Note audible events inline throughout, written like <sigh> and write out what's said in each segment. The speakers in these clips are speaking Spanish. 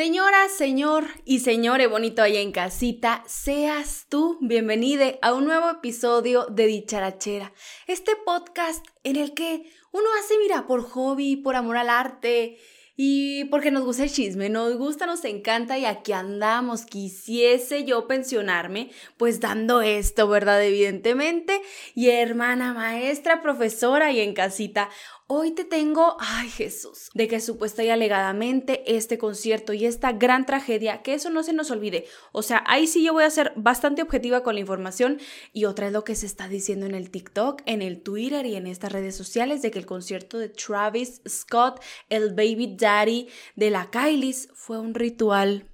Señora, señor y señore bonito ahí en casita, seas tú bienvenida a un nuevo episodio de Dicharachera, este podcast en el que uno hace, mira, por hobby, por amor al arte y porque nos gusta el chisme, nos gusta, nos encanta y aquí andamos. Quisiese yo pensionarme, pues dando esto, ¿verdad? Evidentemente. Y hermana, maestra, profesora y en casita. Hoy te tengo, ay Jesús, de que supuesta y alegadamente este concierto y esta gran tragedia, que eso no se nos olvide. O sea, ahí sí yo voy a ser bastante objetiva con la información y otra es lo que se está diciendo en el TikTok, en el Twitter y en estas redes sociales de que el concierto de Travis Scott, el baby daddy de la Kylie's, fue un ritual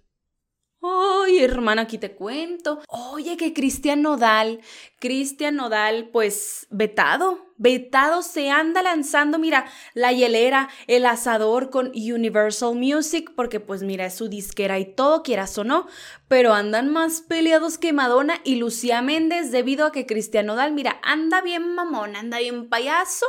Hermana, aquí te cuento. Oye, que Cristian Nodal, Cristian Nodal, pues vetado, vetado se anda lanzando, mira, la hielera, el asador con Universal Music, porque pues mira, es su disquera y todo, quieras o no, pero andan más peleados que Madonna y Lucía Méndez debido a que Cristian Nodal, mira, anda bien mamón, anda bien payaso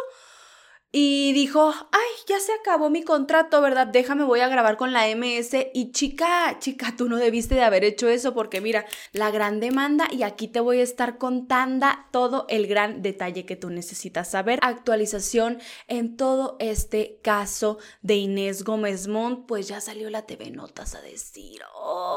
y dijo, ay, ya se acabó mi contrato, ¿verdad? Déjame, voy a grabar con la MS. Y chica, chica, tú no debiste de haber hecho eso porque mira, la gran demanda y aquí te voy a estar contando todo el gran detalle que tú necesitas saber. Actualización en todo este caso de Inés Gómez Montt, pues ya salió la TV Notas a decir,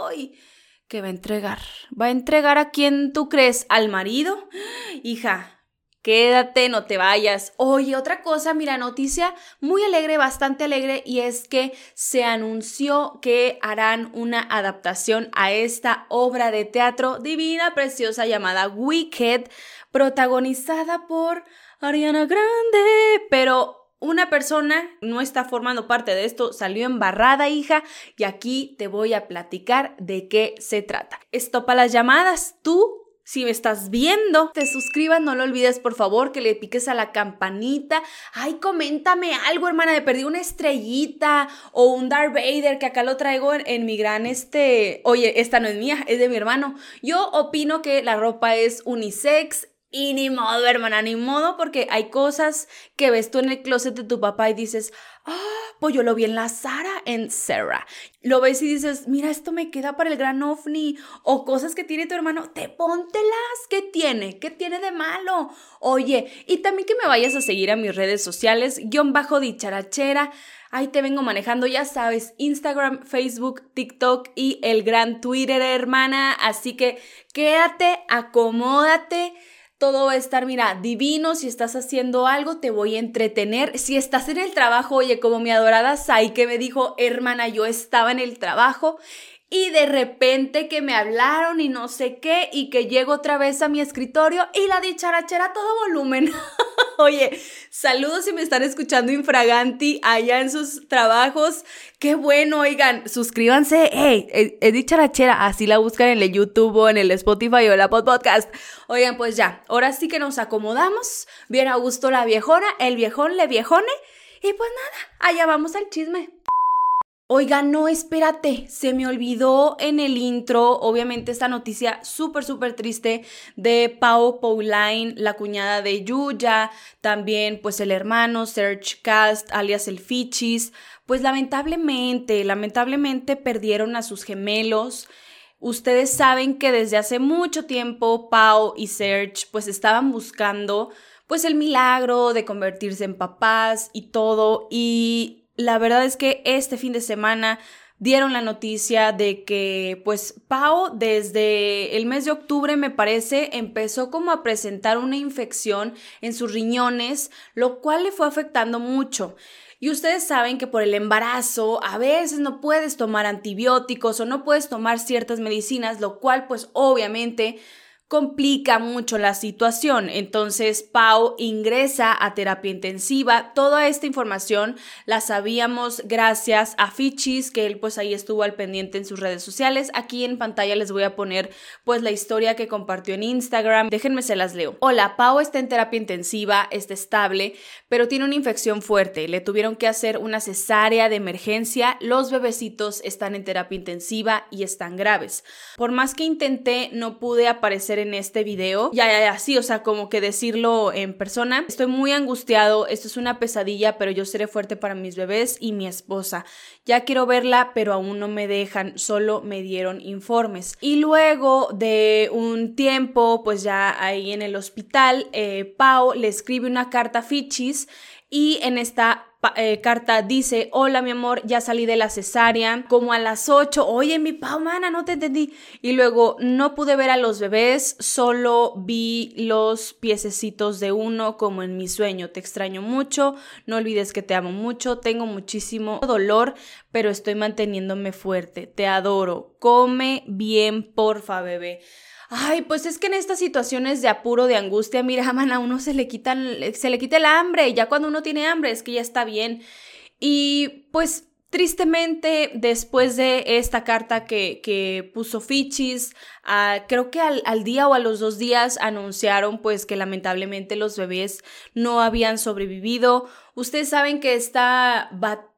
¡ay! que va a entregar. ¿Va a entregar a quién tú crees? ¿Al marido? <gasps> Hija, Quédate, no te vayas. Oye, otra cosa, mira, noticia muy alegre, bastante alegre, y es que se anunció que harán una adaptación a esta obra de teatro divina, preciosa llamada Wicked, protagonizada por Ariana Grande, pero una persona no está formando parte de esto, salió embarrada, hija, y aquí te voy a platicar de qué se trata. Estopa las llamadas, tú si me estás viendo, te suscribas, no lo olvides por favor, que le piques a la campanita. Ay, coméntame algo, hermana, de perdí una estrellita o un Darth Vader, que acá lo traigo en, mi gran este... Oye, esta no es mía, es de mi hermano. Yo opino que la ropa es unisex y ni modo, hermana, ni modo, porque hay cosas que ves tú en el closet de tu papá y dices, ah, pues yo lo vi en la Sara, en Sarah. Lo ves y dices, mira, esto me queda para el gran ovni. O cosas que tiene tu hermano, te póntelas. ¿Qué tiene? ¿Qué tiene de malo? Oye, y también que me vayas a seguir a mis redes sociales, guion bajo dicharachera. Ahí te vengo manejando, ya sabes, Instagram, Facebook, TikTok y el gran Twitter, hermana. Así que quédate, acomódate todo va a estar, mira, divino. Si estás haciendo algo, te voy a entretener. Si estás en el trabajo, oye, como mi adorada Sai que me dijo, hermana, yo estaba en el trabajo y de repente que me hablaron y no sé qué y que llego otra vez a mi escritorio y la dicharachera a todo volumen. <laughs> Oye, saludos si me están escuchando infraganti allá en sus trabajos. Qué bueno, oigan, suscríbanse. Hey, es dicharachera, así la buscan en el YouTube o en el Spotify o el Apple Podcast. Oigan, pues ya, ahora sí que nos acomodamos. Bien a gusto la viejona, el viejón le viejone. Y pues nada, allá vamos al chisme. Oiga, no, espérate, se me olvidó en el intro, obviamente esta noticia súper, súper triste de Pau Pauline, la cuñada de Yuya, también pues el hermano Serge Cast, alias el Fichis, pues lamentablemente, lamentablemente perdieron a sus gemelos. Ustedes saben que desde hace mucho tiempo Pau y Serge pues estaban buscando pues el milagro de convertirse en papás y todo y la verdad es que este fin de semana dieron la noticia de que pues Pau desde el mes de octubre me parece empezó como a presentar una infección en sus riñones, lo cual le fue afectando mucho. Y ustedes saben que por el embarazo a veces no puedes tomar antibióticos o no puedes tomar ciertas medicinas, lo cual pues obviamente complica mucho la situación. Entonces, Pau ingresa a terapia intensiva. Toda esta información la sabíamos gracias a Fichis, que él pues ahí estuvo al pendiente en sus redes sociales. Aquí en pantalla les voy a poner pues la historia que compartió en Instagram. Déjenme se las leo. Hola, Pau está en terapia intensiva, está estable, pero tiene una infección fuerte. Le tuvieron que hacer una cesárea de emergencia. Los bebecitos están en terapia intensiva y están graves. Por más que intenté, no pude aparecer en este video. Ya, ya, ya, o sea, como que decirlo en persona. Estoy muy angustiado, esto es una pesadilla, pero yo seré fuerte para mis bebés y mi esposa. Ya quiero verla, pero aún no me dejan, solo me dieron informes. Y luego de un tiempo, pues ya ahí en el hospital, eh, Pau le escribe una carta a Fichis y en esta eh, carta dice, hola mi amor, ya salí de la cesárea, como a las 8, oye mi Pau, mana, no te entendí. Y luego no pude ver a los bebés, solo vi los piececitos de uno como en mi sueño. Te extraño mucho, no olvides que te amo mucho, tengo muchísimo dolor, pero estoy manteniéndome fuerte. Te adoro, come bien, porfa, bebé. Ay, pues es que en estas situaciones de apuro, de angustia, mira, man, a uno se le quitan, se le quita el hambre, ya cuando uno tiene hambre es que ya está bien. Y pues Tristemente, después de esta carta que, que puso Fichis, ah, creo que al, al, día o a los dos días anunciaron pues que lamentablemente los bebés no habían sobrevivido. Ustedes saben que esta batalla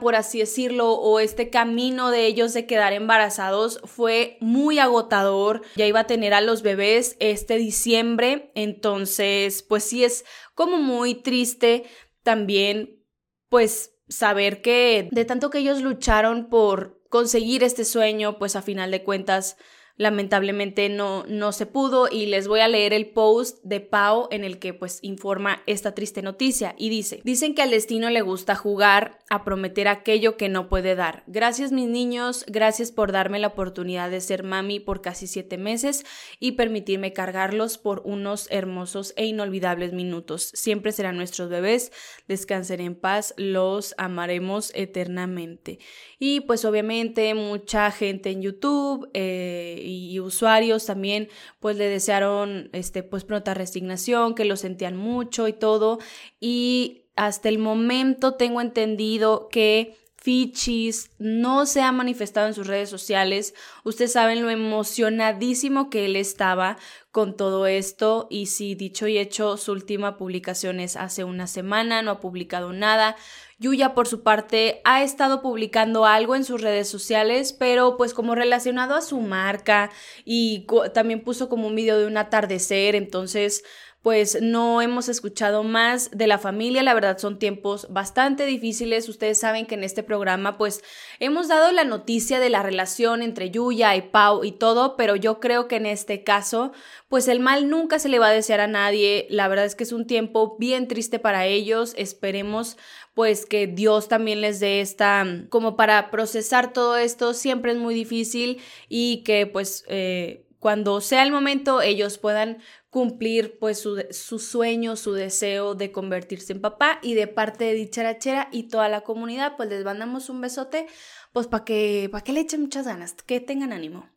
por así decirlo, o este camino de ellos de quedar embarazados fue muy agotador. Ya iba a tener a los bebés este diciembre, entonces pues sí es como muy triste también pues saber que de tanto que ellos lucharon por conseguir este sueño, pues a final de cuentas lamentablemente no, no se pudo y les voy a leer el post de Pau en el que pues informa esta triste noticia y dice, dicen que al destino le gusta jugar a prometer aquello que no puede dar. Gracias mis niños, gracias por darme la oportunidad de ser mami por casi siete meses y permitirme cargarlos por unos hermosos e inolvidables minutos. Siempre serán nuestros bebés, descansen en paz, los amaremos eternamente. Y pues obviamente mucha gente en YouTube eh, y, usuarios también pues le desearon este pues pronta resignación, que lo sentían mucho y todo y hasta el momento tengo entendido que Fichis no se ha manifestado en sus redes sociales. Ustedes saben lo emocionadísimo que él estaba con todo esto y si dicho y hecho su última publicación es hace una semana, no ha publicado nada. Yuya, por su parte, ha estado publicando algo en sus redes sociales, pero pues como relacionado a su marca y también puso como un video de un atardecer, entonces pues no hemos escuchado más de la familia. La verdad son tiempos bastante difíciles. Ustedes saben que en este programa pues hemos dado la noticia de la relación entre Yuya y Pau y todo, pero yo creo que en este caso pues el mal nunca se le va a desear a nadie. La verdad es que es un tiempo bien triste para ellos. Esperemos pues que Dios también les dé esta, como para procesar todo esto, siempre es muy difícil y que pues eh, cuando sea el momento ellos puedan cumplir pues su, su, sueño, su deseo de convertirse en papá y de parte de Dicharachera y toda la comunidad pues les mandamos un besote pues para que, que le echen muchas ganas, que tengan ánimo.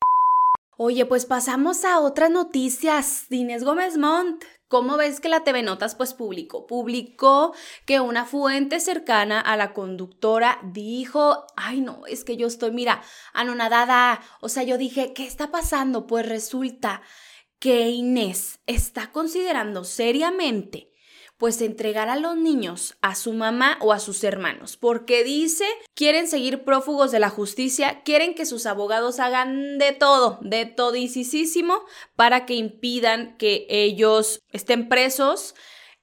Oye, pues pasamos a otras noticias. Inés Gómez Montt, ¿cómo ves que la TV Notas pues publicó? Publicó que una fuente cercana a la conductora dijo, ay no, es que yo estoy, mira, anonadada. O sea, yo dije, ¿qué está pasando? Pues resulta que Inés está considerando seriamente pues entregar a los niños a su mamá o a sus hermanos, porque dice, quieren seguir prófugos de la justicia, quieren que sus abogados hagan de todo, de todisísimo, para que impidan que ellos estén presos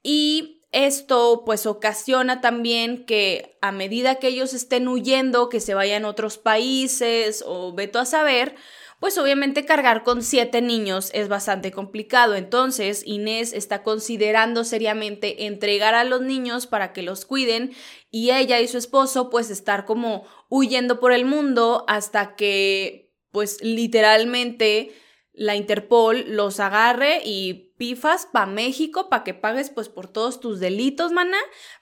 y esto pues ocasiona también que a medida que ellos estén huyendo, que se vayan a otros países o veto a saber, pues obviamente cargar con siete niños es bastante complicado. Entonces Inés está considerando seriamente entregar a los niños para que los cuiden y ella y su esposo pues estar como huyendo por el mundo hasta que pues literalmente la Interpol los agarre y pifas pa' México para que pagues pues por todos tus delitos, mana.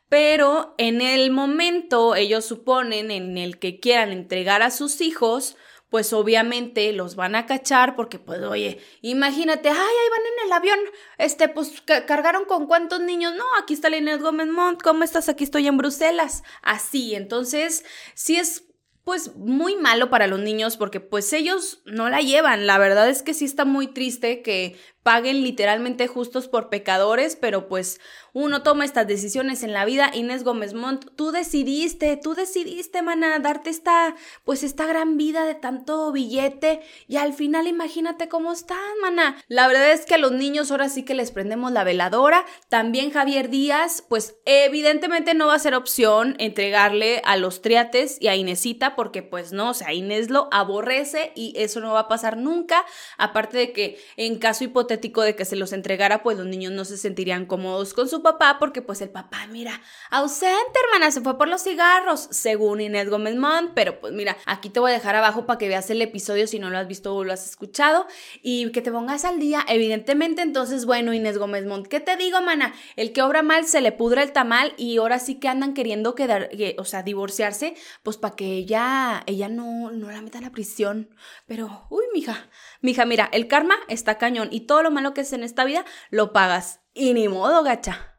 Pero en el momento ellos suponen en el que quieran entregar a sus hijos, pues obviamente los van a cachar porque pues oye, imagínate, ay, ahí van en el avión, este, pues cargaron con cuántos niños, no, aquí está Inés Gómez Montt, ¿cómo estás? Aquí estoy en Bruselas, así, entonces, sí es pues muy malo para los niños porque pues ellos no la llevan. La verdad es que sí está muy triste que paguen literalmente justos por pecadores, pero pues uno toma estas decisiones en la vida. Inés Gómez Montt, tú decidiste, tú decidiste, mana, darte esta, pues esta gran vida de tanto billete y al final imagínate cómo están, mana. La verdad es que a los niños ahora sí que les prendemos la veladora. También Javier Díaz, pues evidentemente no va a ser opción entregarle a los triates y a Inesita porque pues no, o sea, Inés lo aborrece y eso no va a pasar nunca. Aparte de que en caso hipotético de que se los entregara, pues los niños no se sentirían cómodos con su papá porque pues el papá, mira, ausente, hermana, se fue por los cigarros, según Inés Gómez Mont, pero pues mira, aquí te voy a dejar abajo para que veas el episodio si no lo has visto o lo has escuchado y que te pongas al día, evidentemente, entonces, bueno, Inés Gómez Mont, ¿qué te digo, mana? El que obra mal se le pudra el tamal y ahora sí que andan queriendo quedar, o sea, divorciarse, pues para que ella, ella no, no la meta a la prisión, pero, uy, mija, mija, mira, el karma está cañón y todo lo malo que es en esta vida lo pagas y ni modo, gacha.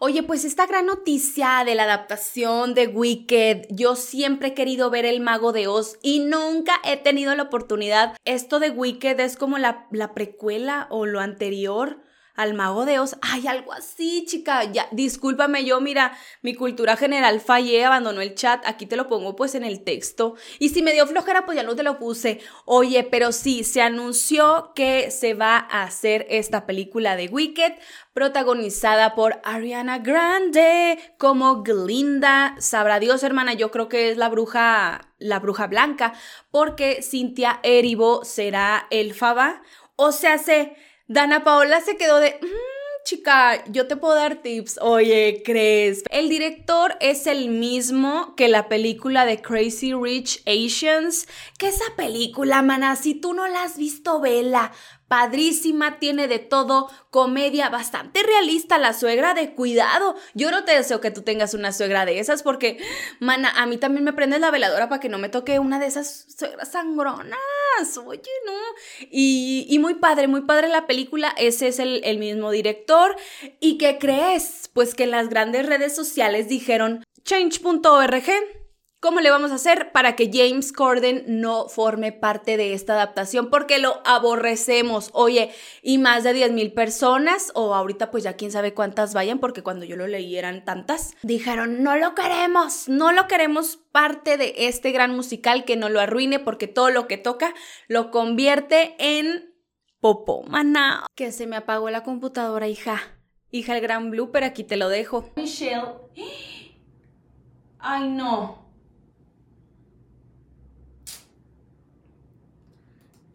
Oye, pues esta gran noticia de la adaptación de Wicked, yo siempre he querido ver El Mago de Oz y nunca he tenido la oportunidad. Esto de Wicked es como la, la precuela o lo anterior al mago de Oz. Ay, algo así, chica. Ya, discúlpame, yo, mira, mi cultura general fallé, abandonó el chat. Aquí te lo pongo pues en el texto. Y si me dio flojera, pues ya no te lo puse. Oye, pero sí, se anunció que se va a hacer esta película de Wicked, protagonizada por Ariana Grande como Glinda. Sabrá Dios, hermana, yo creo que es la bruja, la bruja blanca, porque Cynthia Erivo será Elfaba. O sea, se Dana Paola se quedó de... Mm, chica, yo te puedo dar tips. Oye, ¿crees? El director es el mismo que la película de Crazy Rich Asians. Que esa película, mana, si tú no la has visto, vela padrísima, tiene de todo, comedia bastante realista, la suegra de cuidado. Yo no te deseo que tú tengas una suegra de esas porque, mana, a mí también me prendes la veladora para que no me toque una de esas suegras sangronas. Oye, no. Y, muy padre, muy padre la película. Ese es el, el mismo director. ¿Y qué crees? Pues que en las grandes redes sociales dijeron change.org ¿Cómo le vamos a hacer para que James Corden no forme parte de esta adaptación? Porque lo aborrecemos. Oye, y más de 10 mil personas, o ahorita pues ya quién sabe cuántas vayan, porque cuando yo lo leí eran tantas, dijeron, no lo queremos, no lo queremos parte de este gran musical que no lo arruine, porque todo lo que toca lo convierte en popó, maná. Que se me apagó la computadora, hija. Hija, el gran blooper, aquí te lo dejo. Michelle. <gasps> Ay, no.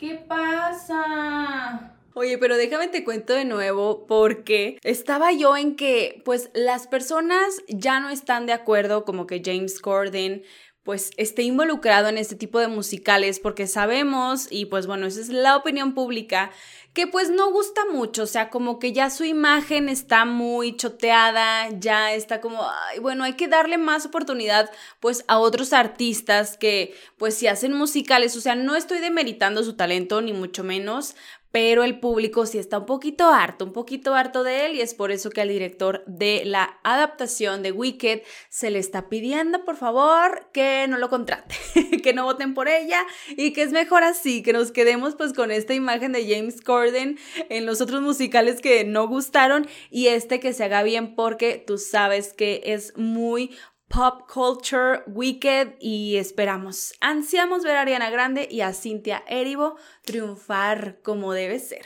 ¿Qué pasa? Oye, pero déjame te cuento de nuevo porque estaba yo en que pues las personas ya no están de acuerdo como que James Corden pues esté involucrado en este tipo de musicales porque sabemos y pues bueno, esa es la opinión pública que pues no gusta mucho, o sea, como que ya su imagen está muy choteada, ya está como, bueno, hay que darle más oportunidad pues a otros artistas que pues si hacen musicales, o sea, no estoy demeritando su talento ni mucho menos, pero el público sí está un poquito harto, un poquito harto de él y es por eso que al director de la adaptación de Wicked se le está pidiendo por favor que no lo contrate, <laughs> que no voten por ella y que es mejor así, que nos quedemos pues con esta imagen de James Corden en los otros musicales que no gustaron y este que se haga bien porque tú sabes que es muy Pop Culture Wicked y esperamos, ansiamos ver a Ariana Grande y a Cynthia Erivo triunfar como debe ser.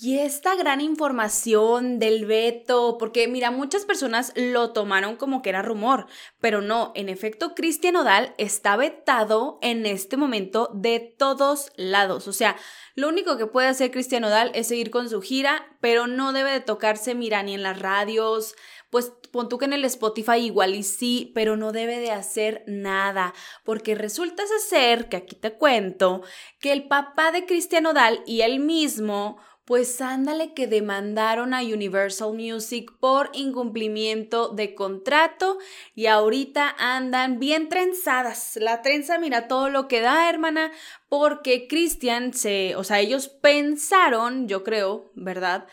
Y esta gran información del veto, porque mira, muchas personas lo tomaron como que era rumor, pero no, en efecto, Cristian Odal está vetado en este momento de todos lados. O sea, lo único que puede hacer Cristian Odal es seguir con su gira, pero no debe de tocarse, mira, ni en las radios, pues pon tú que en el Spotify igual y sí, pero no debe de hacer nada, porque resulta ser que aquí te cuento que el papá de Cristian Odal y él mismo pues ándale que demandaron a Universal Music por incumplimiento de contrato y ahorita andan bien trenzadas. La trenza, mira todo lo que da, hermana, porque Christian se, o sea, ellos pensaron, yo creo, ¿verdad?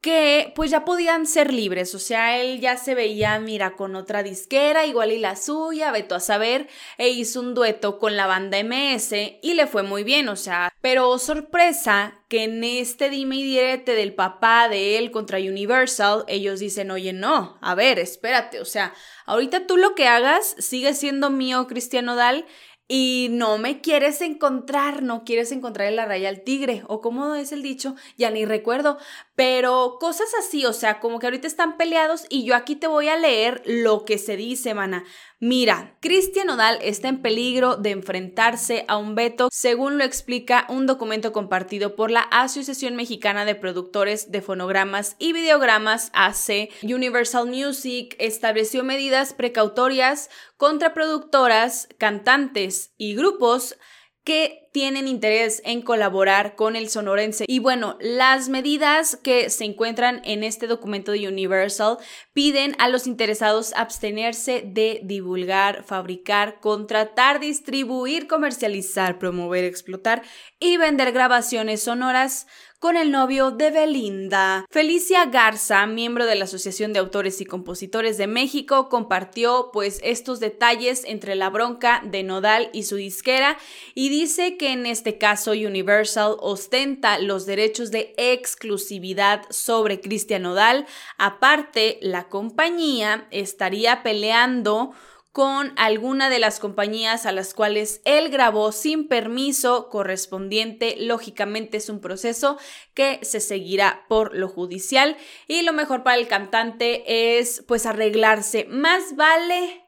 Que pues ya podían ser libres, o sea, él ya se veía, mira, con otra disquera, igual y la suya, veto a saber, e hizo un dueto con la banda MS y le fue muy bien, o sea, pero sorpresa que en este dime y direte del papá de él contra Universal, ellos dicen, oye, no, a ver, espérate, o sea, ahorita tú lo que hagas sigue siendo mío, Cristiano Dal, y no me quieres encontrar, no quieres encontrar en la raya al tigre, o como es el dicho, ya ni recuerdo, pero cosas así, o sea, como que ahorita están peleados y yo aquí te voy a leer lo que se dice, mana. Mira, Cristian Odal está en peligro de enfrentarse a un veto, según lo explica un documento compartido por la Asociación Mexicana de Productores de Fonogramas y Videogramas, AC. Universal Music estableció medidas precautorias contra productoras, cantantes y grupos que tienen interés en colaborar con el sonorense. Y bueno, las medidas que se encuentran en este documento de Universal piden a los interesados abstenerse de divulgar, fabricar, contratar, distribuir, comercializar, promover, explotar y vender grabaciones sonoras con el novio de Belinda. Felicia Garza, miembro de la Asociación de Autores y Compositores de México, compartió pues estos detalles entre la bronca de Nodal y su disquera y dice que en este caso Universal ostenta los derechos de exclusividad sobre Cristian Nodal. Aparte, la compañía estaría peleando con alguna de las compañías a las cuales él grabó sin permiso correspondiente. Lógicamente es un proceso que se seguirá por lo judicial y lo mejor para el cantante es pues arreglarse. Más vale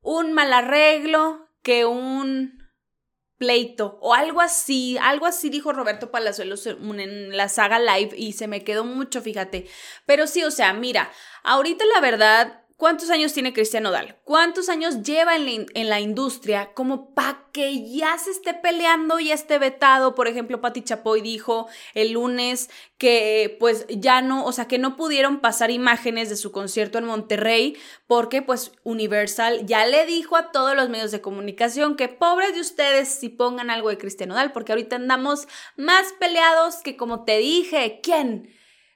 un mal arreglo que un pleito o algo así, algo así dijo Roberto Palazuelos en la saga live y se me quedó mucho, fíjate. Pero sí, o sea, mira, ahorita la verdad ¿Cuántos años tiene Cristian Nodal? ¿Cuántos años lleva en la, industria como para que ya se esté peleando y esté vetado? Por ejemplo, Patti Chapoy dijo el lunes que pues ya no, o sea, que no pudieron pasar imágenes de su concierto en Monterrey porque pues Universal ya le dijo a todos los medios de comunicación que pobres de ustedes si pongan algo de Cristian Nodal porque ahorita andamos más peleados que como te dije, ¿quién?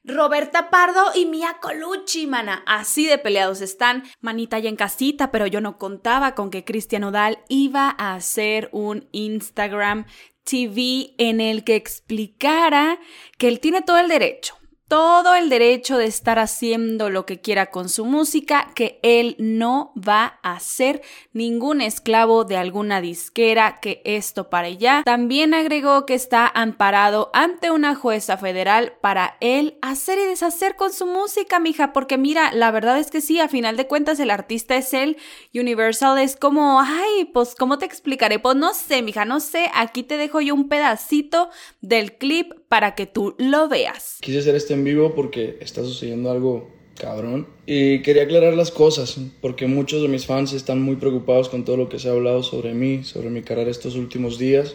Roberta Pardo y Mia Colucci, mana. Así de peleados están. Manita ya en casita, pero yo no contaba con que Cristian Odal iba a hacer un Instagram TV en el que explicara que él tiene todo el derecho todo el derecho de estar haciendo lo que quiera con su música, que él no va a ser ningún esclavo de alguna disquera, que esto para ella. También agregó que está amparado ante una jueza federal para él hacer y deshacer con su música, mija, porque mira, la verdad es que sí, a final de cuentas el artista es él, Universal es como, ay, pues, ¿cómo te explicaré? Pues no sé, mija, no sé, aquí te dejo yo un pedacito del clip para que tú lo veas. Quise hacer este en vivo porque está sucediendo algo cabrón. Y quería aclarar las cosas, porque muchos de mis fans están muy preocupados con todo lo que se ha hablado sobre mí, sobre mi carrera estos últimos días,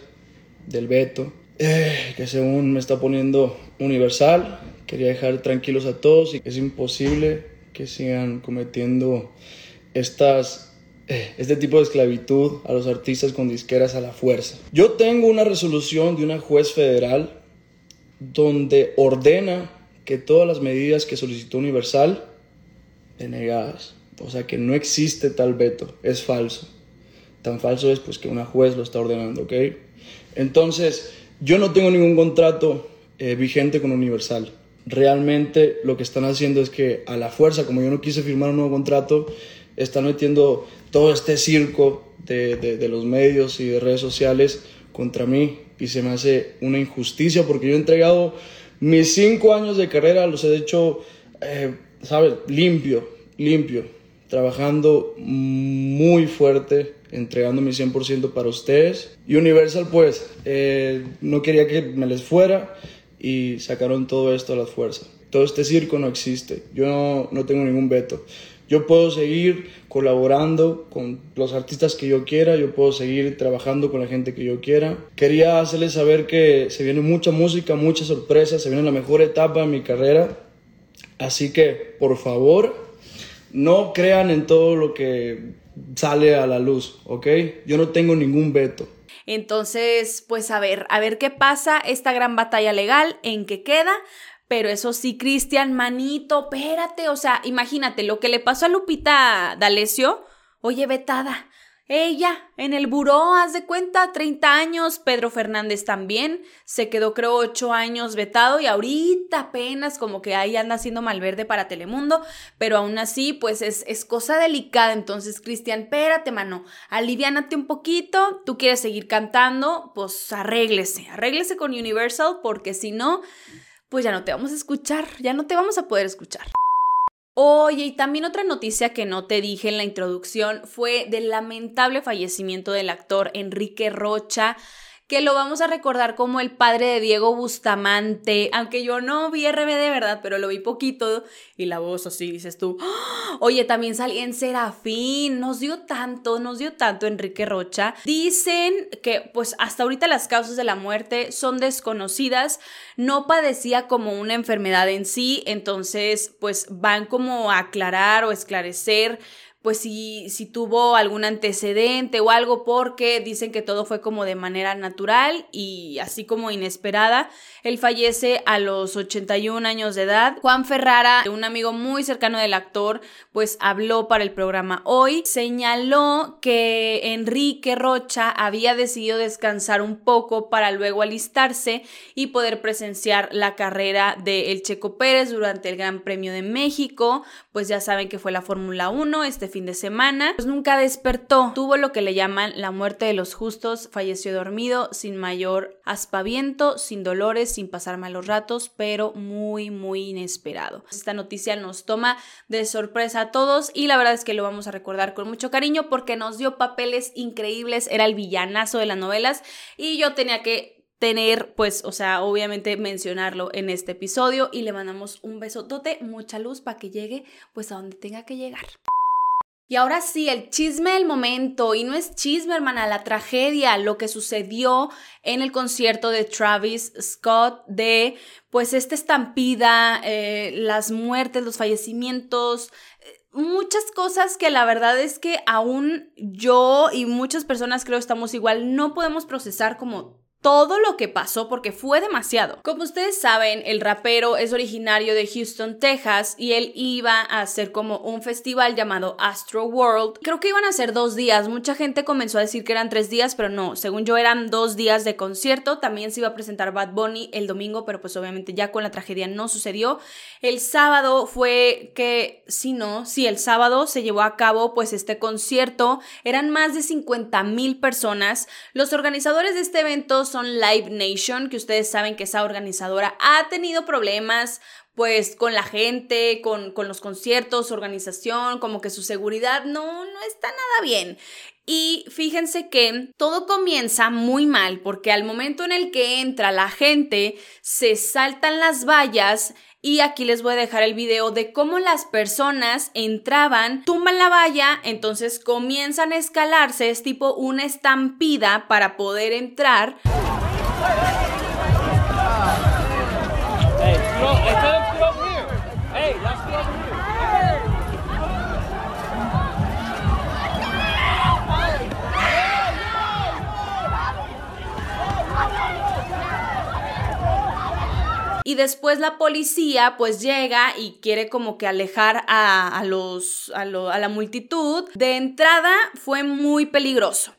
del veto, eh, que según me está poniendo universal. Quería dejar tranquilos a todos y es imposible que sigan cometiendo estas eh, este tipo de esclavitud a los artistas con disqueras a la fuerza. Yo tengo una resolución de una juez federal donde ordena que todas las medidas que solicitó Universal denegadas. O sea que no existe tal veto, es falso. Tan falso es pues que una juez lo está ordenando, ¿ok? Entonces, yo no tengo ningún contrato eh, vigente con Universal. Realmente lo que están haciendo es que a la fuerza, como yo no quise firmar un nuevo contrato, están metiendo todo este circo de, de los medios y de redes sociales contra mí y se me hace una injusticia porque yo he entregado mis cinco años de carrera, los he hecho, eh, ¿sabes? Limpio, limpio, trabajando muy fuerte, entregando mi 100% para ustedes. Y Universal pues eh, no quería que me les fuera y sacaron todo esto a la fuerza. Todo este circo no existe, yo no tengo ningún veto. Yo puedo seguir colaborando con los artistas que yo quiera, yo puedo seguir trabajando con la gente que yo quiera. Quería hacerles saber que se viene mucha música, muchas sorpresas, se viene la mejor etapa de mi carrera. Así que, por favor, no crean en todo lo que sale a la luz, ¿ok? Yo no tengo ningún veto. Entonces, pues a ver, a ver qué pasa esta gran batalla legal, en qué queda. Pero eso sí, Cristian, manito, espérate, o sea, imagínate lo que le pasó a Lupita D'Alessio. Oye, vetada, ella, en el buró, haz de cuenta, 30 años. Pedro Fernández también. Se quedó, creo, 8 años vetado y ahorita apenas como que ahí anda haciendo malverde para Telemundo. Pero aún así, pues es, es cosa delicada. Entonces, Cristian, espérate, mano. Aliviánate un poquito. Tú quieres seguir cantando, pues arréglese. Arréglese con Universal porque si no, pues ya no te vamos a escuchar. Ya no te vamos a poder escuchar. Oye, y también otra noticia que no te dije en la introducción fue del lamentable fallecimiento del actor Enrique Rocha que lo vamos a recordar como el padre de Diego Bustamante, aunque yo no vi RB de verdad, pero lo vi poquito y la voz así, dices tú, ¡Ah! oye, también salí en Serafín, nos dio tanto, nos dio tanto Enrique Rocha. Dicen que pues hasta ahorita las causas de la muerte son desconocidas, no padecía como una enfermedad en sí, entonces pues van como a aclarar o esclarecer pues si, si tuvo algún antecedente o algo, porque dicen que todo fue como de manera natural y así como inesperada. Él fallece a los 81 años de edad. Juan Ferrara, un amigo muy cercano del actor, pues habló para el programa hoy. Señaló que Enrique Rocha había decidido descansar un poco para luego alistarse y poder presenciar la carrera de El Checo Pérez durante el Gran Premio de México. Pues ya saben que fue la Fórmula 1 este fin de semana. Pues nunca despertó. Tuvo lo que le llaman la muerte de los justos. Falleció dormido, sin mayor aspaviento, sin dolores sin pasar malos ratos, pero muy, muy inesperado. Esta noticia nos toma de sorpresa a todos y la verdad es que lo vamos a recordar con mucho cariño porque nos dio papeles increíbles, era el villanazo de las novelas y yo tenía que tener, pues, o sea, obviamente mencionarlo en este episodio y le mandamos un besotote, mucha luz para que llegue, pues, a donde tenga que llegar. Y ahora sí, el chisme del momento, y no es chisme, hermana, la tragedia, lo que sucedió en el concierto de Travis Scott, de pues esta estampida, eh, las muertes, los fallecimientos, eh, muchas cosas que la verdad es que aún yo y muchas personas creo estamos igual, no podemos procesar como todo lo que pasó porque fue demasiado. Como ustedes saben, el rapero es originario de Houston, Texas y él iba a hacer como un festival llamado Astro World. Creo que iban a ser dos días. Mucha gente comenzó a decir que eran tres días, pero no. Según yo eran dos días de concierto. También se iba a presentar Bad Bunny el domingo, pero pues obviamente ya con la tragedia no sucedió. El sábado fue que, si no, sí, el sábado se llevó a cabo pues este concierto. Eran más de 50 mil personas. Los organizadores de este evento son Live Nation, que ustedes saben que esa organizadora ha tenido problemas pues con la gente, con, con los conciertos, organización, como que su seguridad no, no está nada bien. Y fíjense que todo comienza muy mal porque al momento en el que entra la gente, se saltan las vallas y aquí les voy a dejar el video de cómo las personas entraban, tumban la valla, entonces comienzan a escalarse, es tipo una estampida para poder entrar. Y después la policía pues llega y quiere como que alejar a, los, a la multitud. De entrada fue muy peligroso.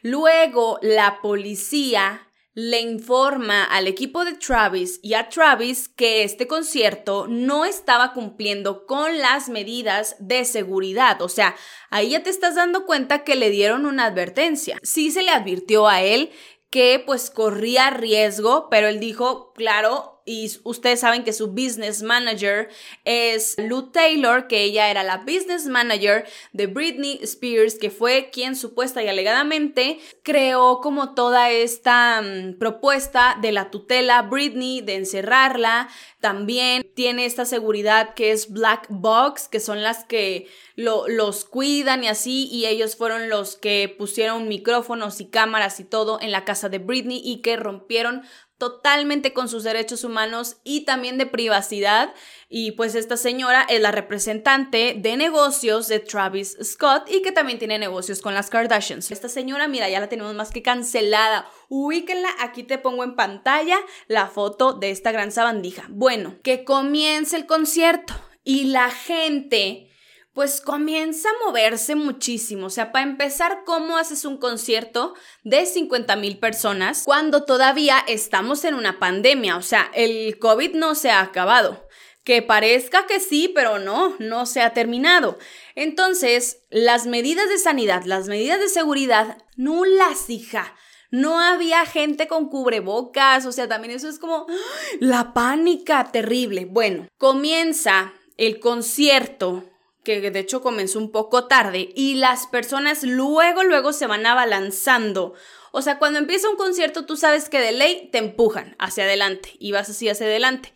Luego la policía le informa al equipo de Travis y a Travis que este concierto no estaba cumpliendo con las medidas de seguridad. O sea, ahí ya te estás dando cuenta que le dieron una advertencia. Sí se le advirtió a él que pues corría riesgo, pero él dijo, claro, y ustedes saben que su business manager es Lou Taylor, que ella era la business manager de Britney Spears, que fue quien supuesta y alegadamente creó como toda esta mm, propuesta de la tutela Britney, de encerrarla. También tiene esta seguridad que es Black Box, que son las que los cuidan y así, y ellos fueron los que pusieron micrófonos y cámaras y todo en la casa de Britney y que rompieron totalmente con sus derechos humanos y también de privacidad. Y pues esta señora es la representante de negocios de Travis Scott y que también tiene negocios con las Kardashians. Esta señora, mira, ya la tenemos más que cancelada. Ubíquenla, aquí te pongo en pantalla la foto de esta gran sabandija. Bueno, que comience el concierto y la gente pues comienza a moverse muchísimo. O sea, para empezar, ¿cómo haces un concierto de 50 mil personas cuando todavía estamos en una pandemia? O sea, el COVID no se ha acabado. Que parezca que sí, pero no, no se ha terminado. Entonces, las medidas de sanidad, las medidas de seguridad, nulas, hija. No había gente con cubrebocas, o sea, también eso es como ¡ah! la pánica terrible. Bueno, comienza el concierto que de hecho comenzó un poco tarde, y las personas luego, luego se van abalanzando. O sea, cuando empieza un concierto, tú sabes que de ley te empujan hacia adelante y vas así hacia adelante.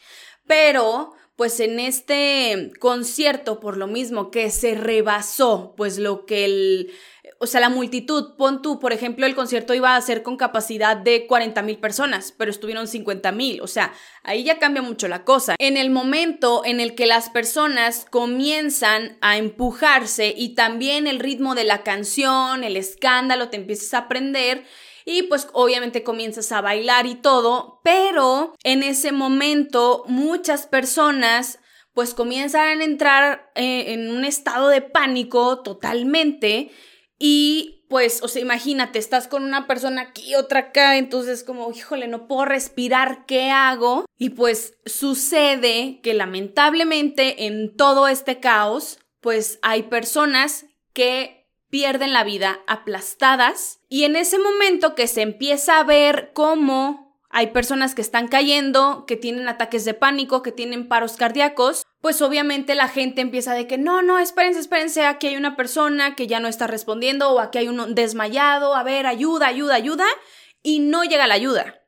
Pero, pues en este concierto, por lo mismo que se rebasó, pues lo que el, o sea, la multitud, pon tú, por ejemplo, el concierto iba a ser con capacidad de 40 mil personas, pero estuvieron 50 mil, o sea, ahí ya cambia mucho la cosa. En el momento en el que las personas comienzan a empujarse y también el ritmo de la canción, el escándalo, te empiezas a aprender, y pues obviamente comienzas a bailar y todo, pero en ese momento muchas personas pues comienzan a entrar eh, en un estado de pánico totalmente y pues, o sea, imagínate, estás con una persona aquí, otra acá, entonces como, híjole, no puedo respirar, ¿qué hago? Y pues sucede que lamentablemente en todo este caos, pues hay personas que pierden la vida aplastadas y en ese momento que se empieza a ver cómo hay personas que están cayendo, que tienen ataques de pánico, que tienen paros cardíacos, pues obviamente la gente empieza de que no, no, espérense, espérense, aquí hay una persona que ya no está respondiendo o aquí hay un desmayado, a ver, ayuda, ayuda, ayuda, y no llega la ayuda.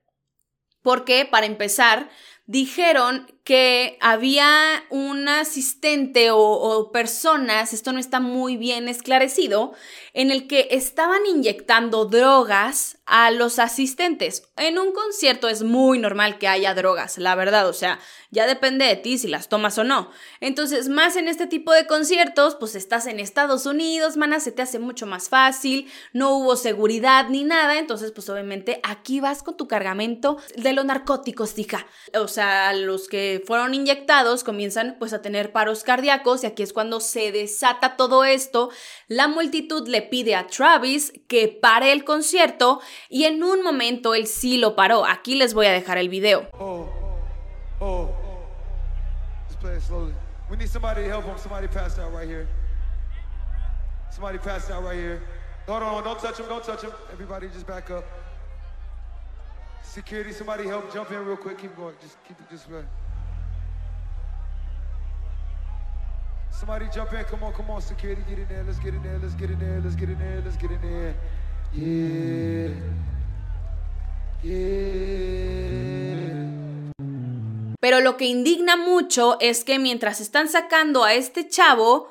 Porque, para empezar, dijeron que había un asistente o, personas, esto no está muy bien esclarecido, en el que estaban inyectando drogas a los asistentes. En un concierto es muy normal que haya drogas, la verdad, o sea, ya depende de ti si las tomas o no. Entonces, más en este tipo de conciertos, pues estás en Estados Unidos, mana, se te hace mucho más fácil, no hubo seguridad ni nada, entonces, pues obviamente aquí vas con tu cargamento de los narcóticos, hija. O sea, los que fueron inyectados comienzan pues a tener paros cardíacos y aquí es cuando se desata todo esto. La multitud le pide a Travis que pare el concierto y en un momento él sí lo paró. Aquí les voy a dejar el video. Oh, oh, We need somebody to help him. Somebody passed out right here. Somebody passed out right here. Hold on, don't touch him, don't touch him. Everybody just back up. Security, somebody help jump in real quick. Keep going. Just keep it just right. Pero lo que indigna mucho es que mientras están sacando a este chavo,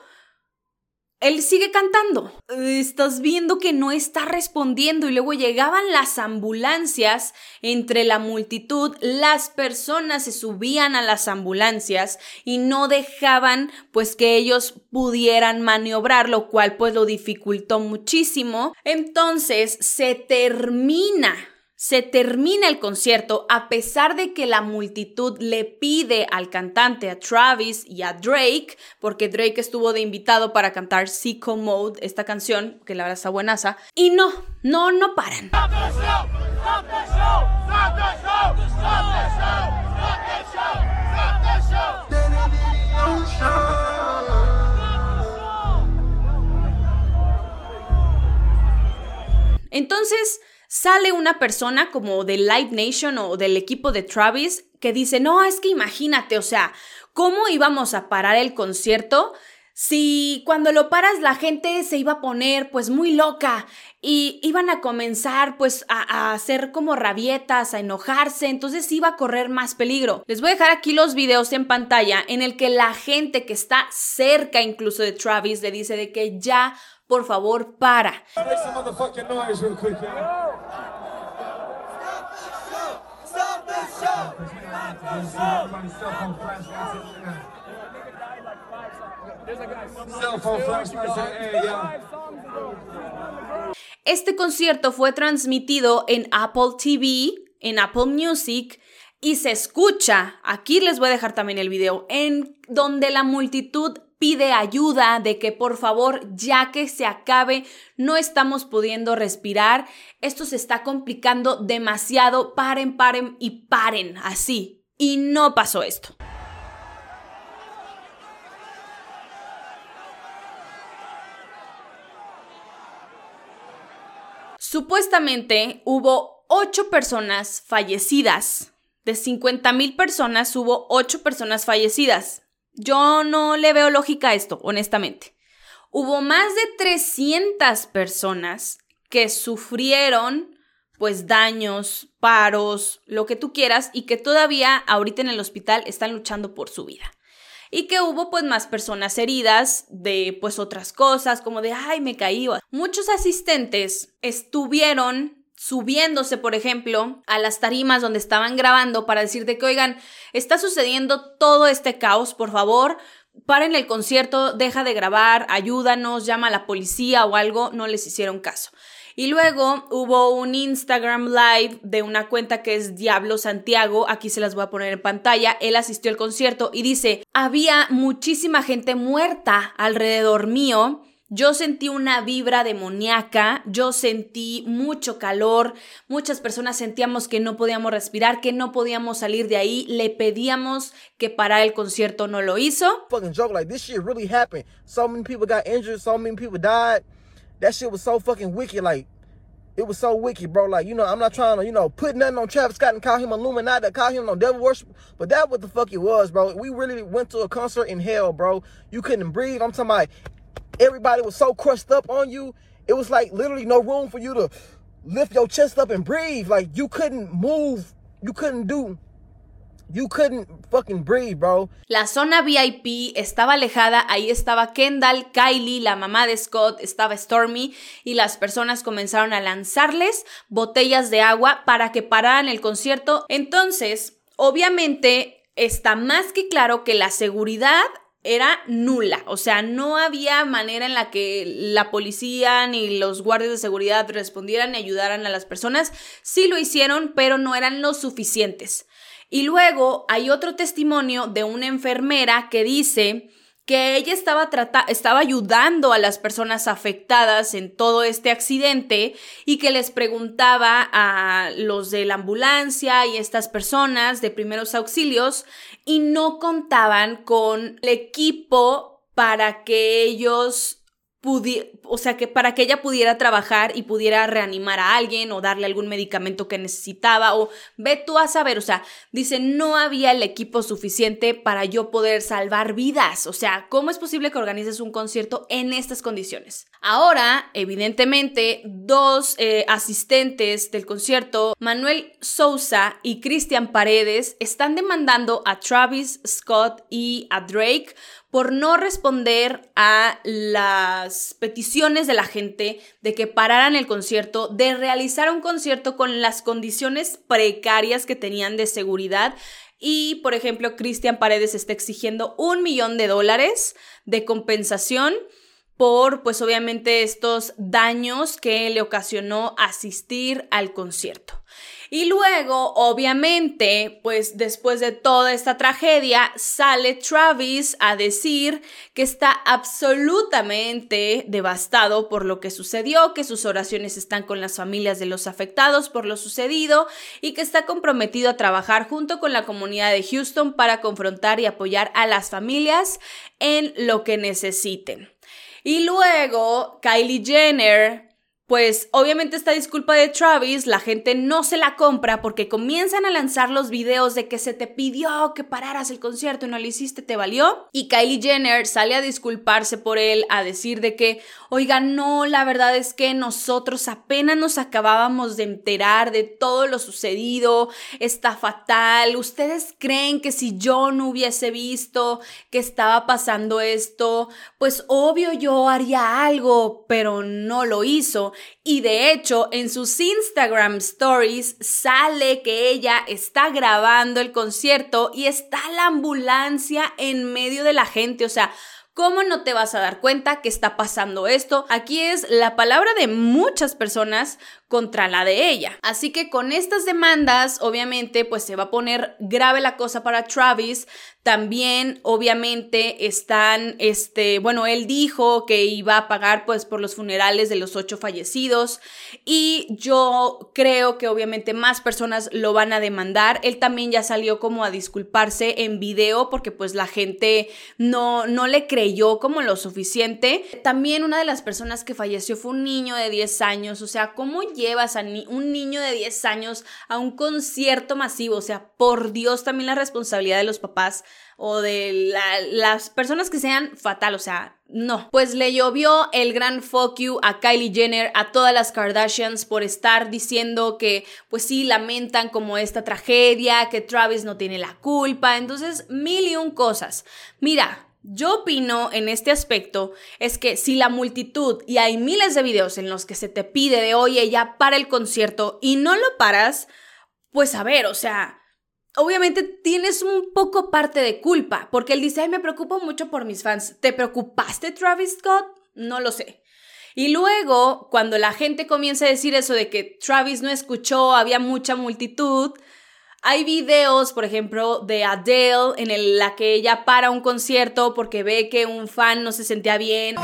él sigue cantando. Estás viendo que no está respondiendo y luego llegaban las ambulancias entre la multitud, las personas se subían a las ambulancias y no dejaban pues que ellos pudieran maniobrar, lo cual pues lo dificultó muchísimo. Entonces se termina se termina el concierto a pesar de que la multitud le pide al cantante, a Travis y a Drake, porque Drake estuvo de invitado para cantar Sicko Mode, esta canción, que la verdad está buenaza, y no, no, no paran. Entonces, sale una persona como de Live Nation o del equipo de Travis que dice, no, es que imagínate, o sea, ¿cómo íbamos a parar el concierto? Si cuando lo paras la gente se iba a poner pues muy loca y iban a comenzar pues a, a, hacer como rabietas, a enojarse, entonces iba a correr más peligro. Les voy a dejar aquí los videos en pantalla en el que la gente que está cerca incluso de Travis le dice de que ya por favor, para. Este concierto fue transmitido en Apple TV, en Apple Music, y se escucha, aquí les voy a dejar también el video, en donde la multitud pide ayuda de que por favor, ya que se acabe, no estamos pudiendo respirar, esto se está complicando demasiado, paren, paren y paren, así. Y no pasó esto. Supuestamente hubo ocho personas fallecidas. De 50 mil personas hubo ocho personas fallecidas. Yo no le veo lógica a esto, honestamente. Hubo más de 300 personas que sufrieron pues daños, paros, lo que tú quieras y que todavía ahorita en el hospital están luchando por su vida y que hubo pues más personas heridas de pues otras cosas como de ay me caí. Muchos asistentes estuvieron subiéndose, por ejemplo, a las tarimas donde estaban grabando para decir de que, oigan, está sucediendo todo este caos, por favor, paren el concierto, deja de grabar, ayúdanos, llama a la policía o algo, no les hicieron caso. Y luego hubo un Instagram Live de una cuenta que es Diablo Santiago, aquí se las voy a poner en pantalla, él asistió al concierto y dice, había muchísima gente muerta alrededor mío. Yo sentí una vibra demoníaca, yo sentí mucho calor, muchas personas sentíamos que no podíamos respirar, que no podíamos salir de ahí, le pedíamos que para el concierto, no lo hizo. Fucking joke, like this shit really happened. So many people got injured, so many people died. that shit was so fucking wicked. Like, it was so wicked, bro. Like, you know, I'm not trying to, you know, put nothing on Travis Scott and call him Illuminati, call him no devil worship, but that what the fuck it was, bro. We really went to a concert in hell, bro. You couldn't breathe. I'm talking about everybody was so crushed up on you. It was like literally no room for you to lift your chest up and breathe. Like you couldn't move. You couldn't do You couldn't fucking breathe, bro. La zona VIP estaba alejada, ahí estaba Kendall, Kylie, la mamá de Scott, estaba Stormy y las personas comenzaron a lanzarles botellas de agua para que pararan el concierto. Entonces, obviamente está más que claro que la seguridad era nula, o sea, no había manera en la que la policía ni los guardias de seguridad respondieran y ayudaran a las personas. Sí lo hicieron, pero no eran lo suficientes. Y luego hay otro testimonio de una enfermera que dice que ella estaba, estaba ayudando a las personas afectadas en todo este accidente y que les preguntaba a los de la ambulancia y estas personas de primeros auxilios y no contaban con el equipo para que ellos o sea, que para que ella pudiera trabajar y pudiera reanimar a alguien o darle algún medicamento que necesitaba o ve tú a saber, o sea, dice, no había el equipo suficiente para yo poder salvar vidas, o sea, ¿cómo es posible que organices un concierto en estas condiciones? Ahora, evidentemente, dos eh, asistentes del concierto, Manuel Sousa y Cristian Paredes, están demandando a Travis Scott y a Drake por no responder a las peticiones de la gente de que pararan el concierto, de realizar un concierto con las condiciones precarias que tenían de seguridad. Y, por ejemplo, Cristian Paredes está exigiendo un millón de dólares de compensación por, pues obviamente, estos daños que le ocasionó asistir al concierto. Y luego, obviamente, pues después de toda esta tragedia, sale Travis a decir que está absolutamente devastado por lo que sucedió, que sus oraciones están con las familias de los afectados por lo sucedido y que está comprometido a trabajar junto con la comunidad de Houston para confrontar y apoyar a las familias en lo que necesiten. Y luego Kylie Jenner pues obviamente esta disculpa de Travis la gente no se la compra porque comienzan a lanzar los videos de que se te pidió que pararas el concierto y no lo hiciste, te valió. Y Kylie Jenner sale a disculparse por él, a decir de que, oiga, no, la verdad es que nosotros apenas nos acabábamos de enterar de todo lo sucedido, está fatal, ustedes creen que si yo no hubiese visto que estaba pasando esto, pues obvio yo haría algo, pero no lo hizo. Y de hecho en sus Instagram stories sale que ella está grabando el concierto y está la ambulancia en medio de la gente, o sea, ¿Cómo no te vas a dar cuenta que está pasando esto? Aquí es la palabra de muchas personas contra la de ella. Así que con estas demandas, obviamente, pues se va a poner grave la cosa para Travis. También, obviamente, están, este, bueno, él dijo que iba a pagar pues por los funerales de los ocho fallecidos y yo creo que obviamente más personas lo van a demandar. Él también ya salió como a disculparse en video porque pues la gente no, no le creyó como lo suficiente. También una de las personas que falleció fue un niño de 10 años, o sea, ¿cómo llevas a un niño de 10 años a un concierto masivo? O sea, por Dios, también la responsabilidad de los papás o de las personas que sean fatal, o sea, no. Pues le llovió el gran fuck you a Kylie Jenner, a todas las Kardashians por estar diciendo que pues sí lamentan como esta tragedia, que Travis no tiene la culpa, entonces mil y un cosas. Mira, yo opino en este aspecto es que si la multitud, y hay miles de videos en los que se te pide de oye ya para el concierto y no lo paras, pues a ver, o sea, obviamente tienes un poco parte de culpa, porque él dice, ay, me preocupo mucho por mis fans. ¿Te preocupaste, Travis Scott? No lo sé. Y luego, cuando la gente comienza a decir eso de que Travis no escuchó, había mucha multitud, hay videos, por ejemplo, de Adele en el, la que ella para un concierto porque ve que un fan no se sentía bien.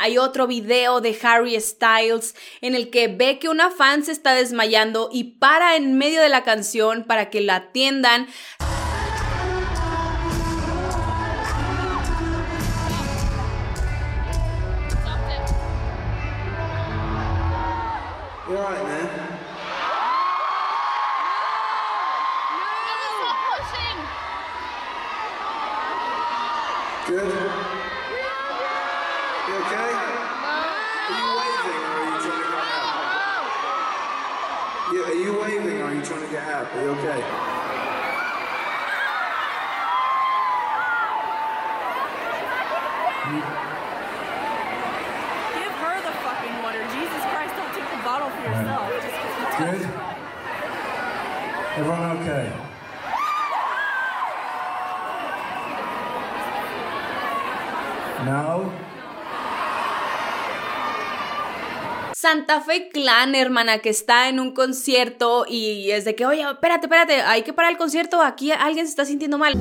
Hay otro video de Harry Styles en el que ve que una fan se está desmayando y para en medio de la canción para que la atiendan. Santa Fe Clan, hermana, que está en un concierto y es de que, oye, espérate, espérate, hay que parar el concierto, aquí alguien se está sintiendo mal.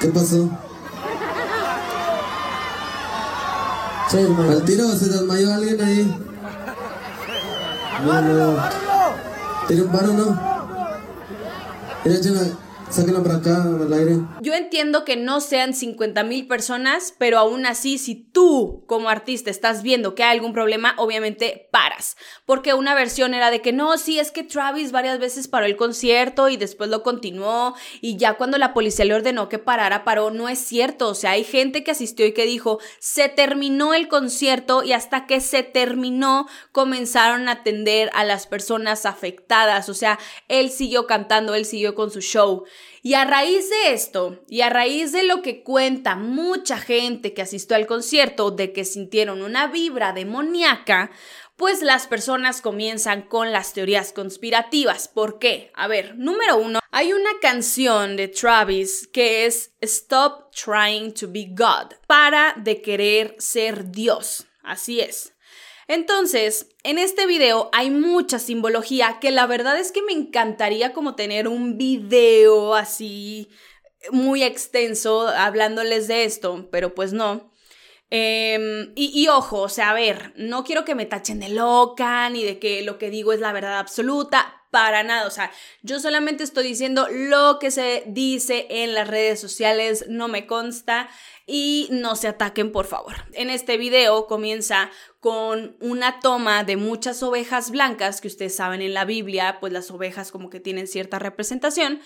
¿Qué pasó? Sí, ¿Al tiro se desmayó alguien ahí? No, no. ¿Tiene un paro no? Mira, para acá, al aire. Yo entiendo que no sean 50 mil personas, pero aún así, si tú como artista estás viendo que hay algún problema, obviamente paras. Porque una versión era de que no, sí, es que Travis varias veces paró el concierto y después lo continuó y ya cuando la policía le ordenó que parara, paró. No es cierto. O sea, hay gente que asistió y que dijo, se terminó el concierto y hasta que se terminó comenzaron a atender a las personas afectadas. O sea, él siguió cantando, él siguió con su show. Y a raíz de esto, y a raíz de lo que cuenta mucha gente que asistió al concierto, de que sintieron una vibra demoníaca, pues las personas comienzan con las teorías conspirativas. ¿Por qué? A ver, número uno, hay una canción de Travis que es Stop Trying to Be God, para de querer ser Dios. Así es. Entonces, en este video hay mucha simbología que la verdad es que me encantaría como tener un video así muy extenso hablándoles de esto, pero pues no. Em, y, y, ojo, o sea, a ver, no quiero que me tachen de loca ni de que lo que digo es la verdad absoluta, para nada, o sea, yo solamente estoy diciendo lo que se dice en las redes sociales, no me consta y no se ataquen por favor. En este video comienza con una toma de muchas ovejas blancas que ustedes saben en la Biblia, pues las ovejas como que tienen cierta representación.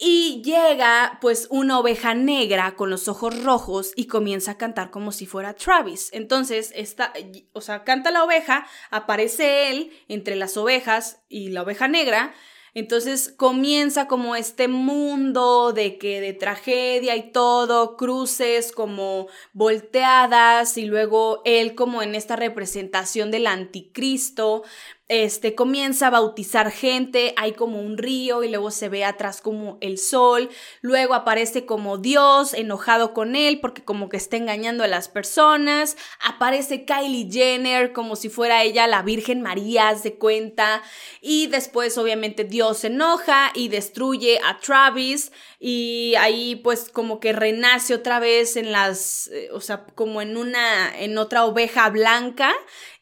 y llega pues una oveja negra con los ojos rojos y comienza a cantar como si fuera Travis. Entonces, esta, o sea, canta la oveja, aparece él entre las ovejas y la oveja negra entonces comienza como este mundo de que de tragedia y todo, cruces como volteadas y luego él como en esta representación del anticristo, este, comienza a bautizar gente, hay como un río y luego se ve atrás como el sol, luego aparece como Dios enojado con él porque como que está engañando a las personas, aparece Kylie Jenner como si fuera ella la Virgen María, se cuenta, y después obviamente Dios se enoja y destruye a Travis y ahí pues como que renace otra vez en las, eh, o sea, como en una, en otra oveja blanca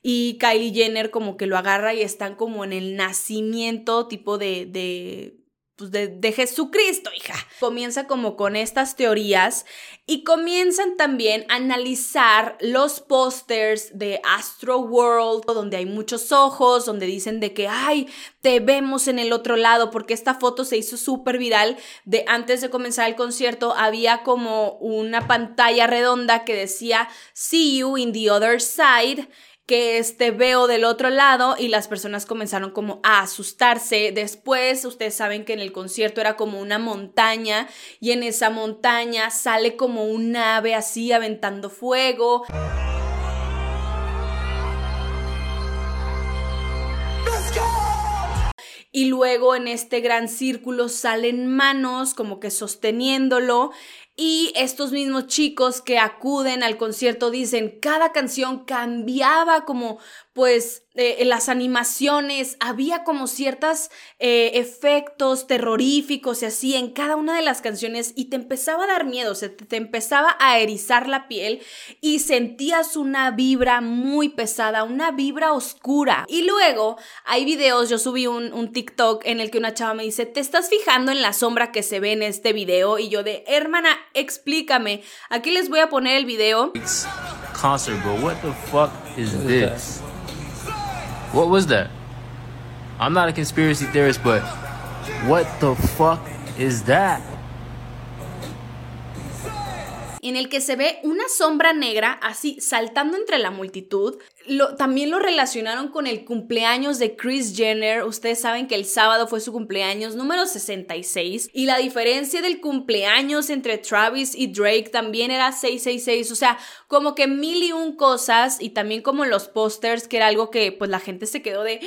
y Kylie Jenner como que lo agarra y están como en el nacimiento tipo de, de pues de, Jesucristo, hija. Comienza como con estas teorías y comienzan también a analizar los pósters de Astro World, donde hay muchos ojos, donde dicen de que, ay, te vemos en el otro lado, porque esta foto se hizo súper viral de antes de comenzar el concierto, había como una pantalla redonda que decía, see you in the other side que este veo del otro lado y las personas comenzaron como a asustarse. Después, ustedes saben que en el concierto era como una montaña y en esa montaña sale como un ave así aventando fuego. Y luego en este gran círculo salen manos como que sosteniéndolo y estos mismos chicos que acuden al concierto dicen, cada canción cambiaba como pues eh, las animaciones había como ciertos eh, efectos terroríficos y así en cada una de las canciones y te empezaba a dar miedo, se te, empezaba a erizar la piel y sentías una vibra muy pesada, una vibra oscura. Y luego hay videos, yo subí un, un TikTok en el que una chava me dice, ¿te estás fijando en la sombra que se ve en este video? Y yo de, hermana, explícame. Aquí les voy a poner el video. Concert. What the fuck is this? What was that? I'm not a conspiracy theorist, but what the fuck is that? En el que se ve una sombra negra así saltando entre la multitud también lo relacionaron con el cumpleaños de Chris Jenner. Ustedes saben que el sábado fue su cumpleaños número 66 y la diferencia del cumpleaños entre Travis y Drake también era 666. O sea, como que mil y un cosas y también como los pósters, que era algo que pues la gente se quedó de,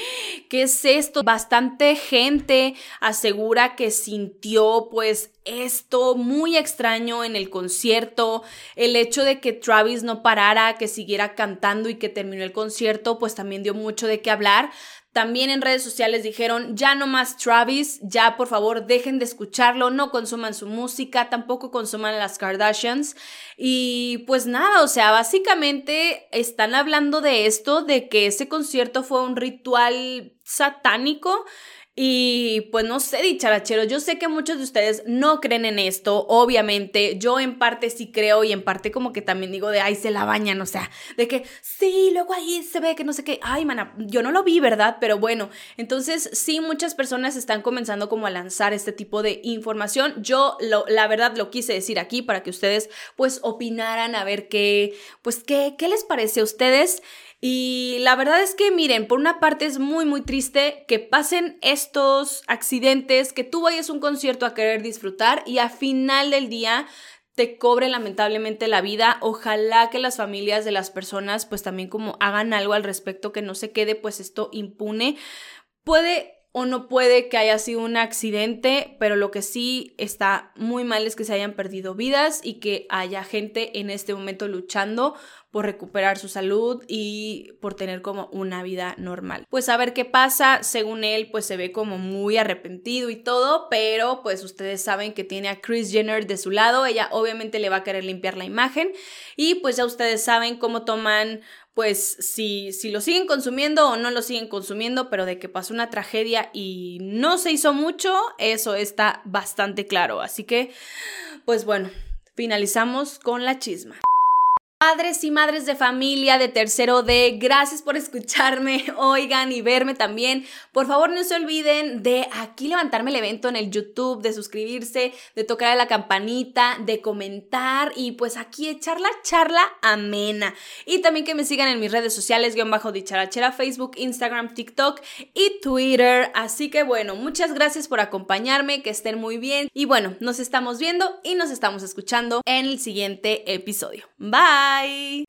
¿qué es esto? Bastante gente asegura que sintió pues esto muy extraño en el concierto, el hecho de que Travis no parara, que siguiera cantando y que terminó el concierto, pues también dio mucho de qué hablar. También en redes sociales dijeron, ya no más Travis, ya por favor dejen de escucharlo, no consuman su música, tampoco consuman las Kardashians. Y pues nada, o sea, básicamente están hablando de esto, de que ese concierto fue un ritual satánico y pues no sé, dicharachero, yo sé que muchos de ustedes no creen en esto, obviamente, yo en parte sí creo y en parte como que también digo de, ay, se la bañan, o sea, de que sí, luego ahí se ve que no sé qué, ay, mana, yo no lo vi, ¿verdad? Pero bueno, entonces sí, muchas personas están comenzando como a lanzar este tipo de información. Yo, la verdad, lo quise decir aquí para que ustedes pues opinaran a ver qué, pues qué, qué les parece a ustedes. Y la verdad es que, miren, por una parte es muy, muy triste que pasen estos accidentes, que tú vayas a un concierto a querer disfrutar y a final del día te cobre lamentablemente la vida. Ojalá que las familias de las personas pues también como hagan algo al respecto, que no se quede pues esto impune. Puede o no puede que haya sido un accidente, pero lo que sí está muy mal es que se hayan perdido vidas y que haya gente en este momento luchando por recuperar su salud y por tener como una vida normal. Pues a ver qué pasa, según él pues se ve como muy arrepentido y todo, pero pues ustedes saben que tiene a Chris Jenner de su lado, ella obviamente le va a querer limpiar la imagen y pues ya ustedes saben cómo toman pues si, si lo siguen consumiendo o no lo siguen consumiendo, pero de que pasó una tragedia y no se hizo mucho, eso está bastante claro. Así que, pues bueno, finalizamos con la chisma. Padres y madres de familia de tercero D, gracias por escucharme, <laughs> oigan y verme también. Por favor, no se olviden de aquí levantarme el evento en el YouTube, de suscribirse, de tocar a la campanita, de comentar y pues aquí echar la charla amena. Y también que me sigan en mis redes sociales, guion bajo dicharachera, Facebook, Instagram, TikTok y Twitter. Así que bueno, muchas gracias por acompañarme, que estén muy bien. Y bueno, nos estamos viendo y nos estamos escuchando en el siguiente episodio. Bye.